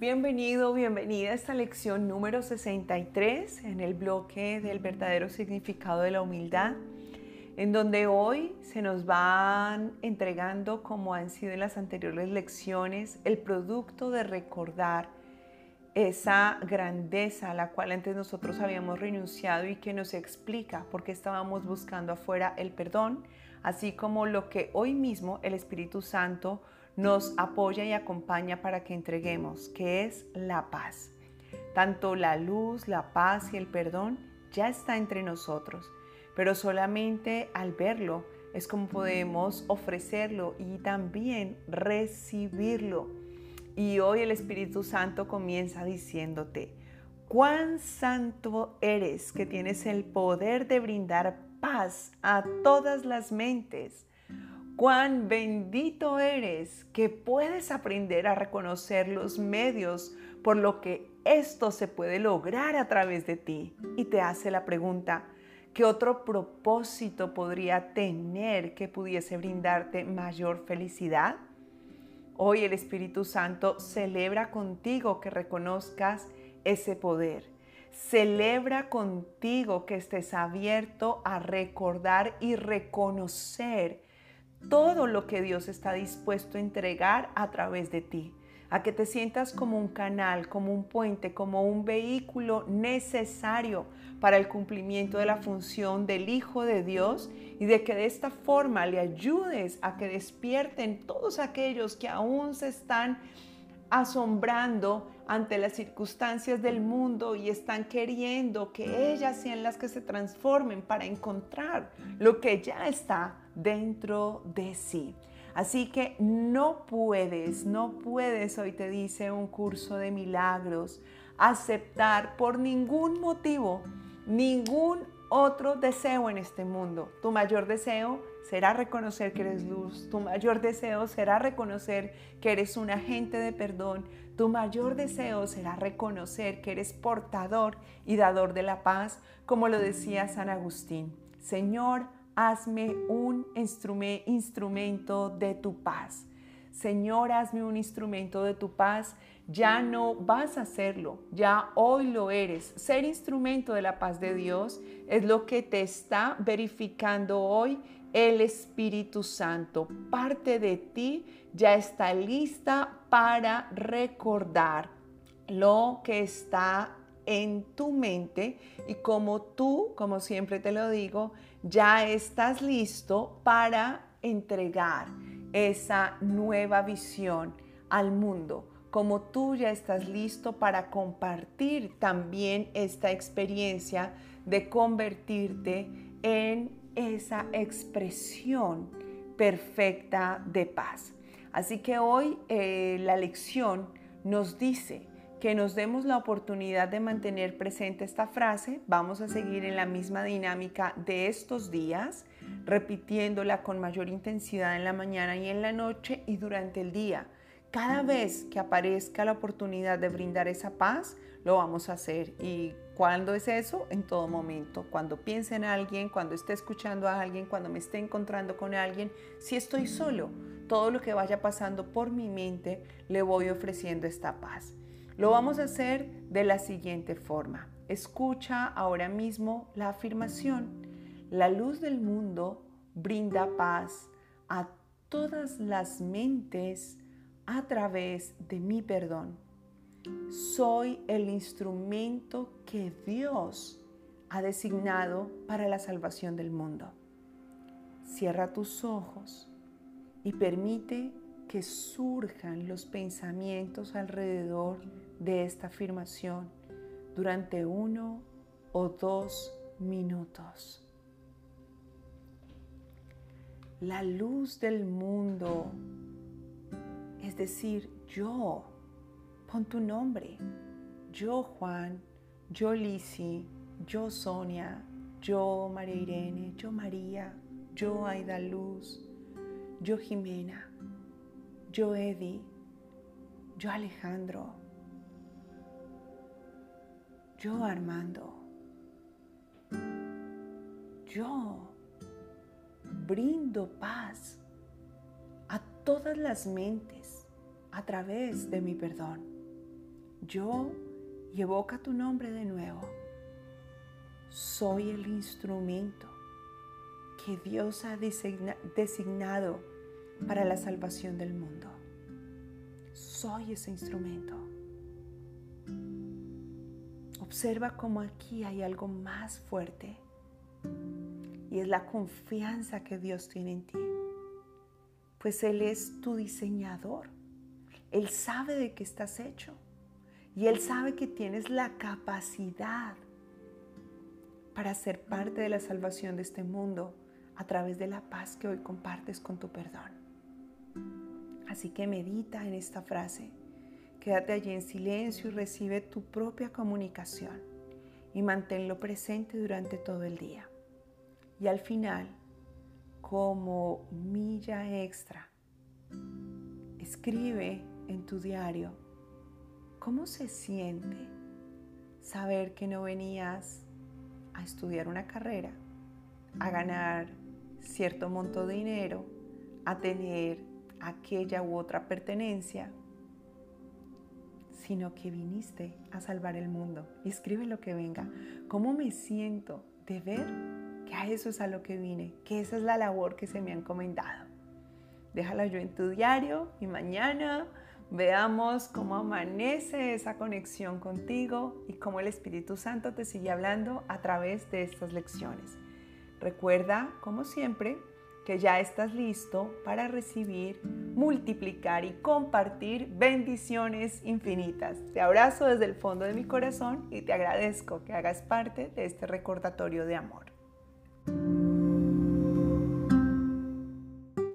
Bienvenido, bienvenida a esta lección número 63 en el bloque del verdadero significado de la humildad, en donde hoy se nos van entregando, como han sido en las anteriores lecciones, el producto de recordar esa grandeza a la cual antes nosotros habíamos renunciado y que nos explica por qué estábamos buscando afuera el perdón, así como lo que hoy mismo el Espíritu Santo nos apoya y acompaña para que entreguemos, que es la paz. Tanto la luz, la paz y el perdón ya está entre nosotros, pero solamente al verlo es como podemos ofrecerlo y también recibirlo. Y hoy el Espíritu Santo comienza diciéndote, cuán santo eres que tienes el poder de brindar paz a todas las mentes Cuán bendito eres que puedes aprender a reconocer los medios por lo que esto se puede lograr a través de ti. Y te hace la pregunta, ¿qué otro propósito podría tener que pudiese brindarte mayor felicidad? Hoy el Espíritu Santo celebra contigo que reconozcas ese poder. Celebra contigo que estés abierto a recordar y reconocer todo lo que Dios está dispuesto a entregar a través de ti, a que te sientas como un canal, como un puente, como un vehículo necesario para el cumplimiento de la función del Hijo de Dios y de que de esta forma le ayudes a que despierten todos aquellos que aún se están asombrando ante las circunstancias del mundo y están queriendo que ellas sean las que se transformen para encontrar lo que ya está dentro de sí. Así que no puedes, no puedes, hoy te dice un curso de milagros, aceptar por ningún motivo ningún otro deseo en este mundo. Tu mayor deseo será reconocer que eres luz. Tu mayor deseo será reconocer que eres un agente de perdón. Tu mayor deseo será reconocer que eres portador y dador de la paz, como lo decía San Agustín. Señor, hazme un instrumento de tu paz. Señor, hazme un instrumento de tu paz. Ya no vas a hacerlo, ya hoy lo eres. Ser instrumento de la paz de Dios es lo que te está verificando hoy el Espíritu Santo. Parte de ti ya está lista para recordar lo que está en tu mente y como tú, como siempre te lo digo, ya estás listo para entregar esa nueva visión al mundo, como tú ya estás listo para compartir también esta experiencia de convertirte en esa expresión perfecta de paz. Así que hoy eh, la lección nos dice, que nos demos la oportunidad de mantener presente esta frase. Vamos a seguir en la misma dinámica de estos días, repitiéndola con mayor intensidad en la mañana y en la noche y durante el día. Cada vez que aparezca la oportunidad de brindar esa paz, lo vamos a hacer. ¿Y cuándo es eso? En todo momento. Cuando piense en alguien, cuando esté escuchando a alguien, cuando me esté encontrando con alguien, si estoy solo, todo lo que vaya pasando por mi mente, le voy ofreciendo esta paz. Lo vamos a hacer de la siguiente forma. Escucha ahora mismo la afirmación. La luz del mundo brinda paz a todas las mentes a través de mi perdón. Soy el instrumento que Dios ha designado para la salvación del mundo. Cierra tus ojos y permite que surjan los pensamientos alrededor de esta afirmación durante uno o dos minutos. La luz del mundo, es decir, yo, pon tu nombre, yo Juan, yo Lisi, yo Sonia, yo María Irene, yo María, yo Aida Luz, yo Jimena, yo Eddie, yo Alejandro, yo Armando, yo brindo paz a todas las mentes a través de mi perdón. yo y evoca tu nombre de nuevo. Soy el instrumento que Dios ha designado para la salvación del mundo. Soy ese instrumento. Observa cómo aquí hay algo más fuerte y es la confianza que Dios tiene en ti. Pues Él es tu diseñador. Él sabe de qué estás hecho y Él sabe que tienes la capacidad para ser parte de la salvación de este mundo a través de la paz que hoy compartes con tu perdón. Así que medita en esta frase, quédate allí en silencio y recibe tu propia comunicación y manténlo presente durante todo el día. Y al final, como milla extra, escribe en tu diario cómo se siente saber que no venías a estudiar una carrera, a ganar cierto monto de dinero, a tener aquella u otra pertenencia, sino que viniste a salvar el mundo. Y escribe lo que venga. ¿Cómo me siento de ver que a eso es a lo que vine? Que esa es la labor que se me ha encomendado. Déjala yo en tu diario y mañana veamos cómo amanece esa conexión contigo y cómo el Espíritu Santo te sigue hablando a través de estas lecciones. Recuerda, como siempre, que ya estás listo para recibir, multiplicar y compartir bendiciones infinitas. Te abrazo desde el fondo de mi corazón y te agradezco que hagas parte de este recordatorio de amor.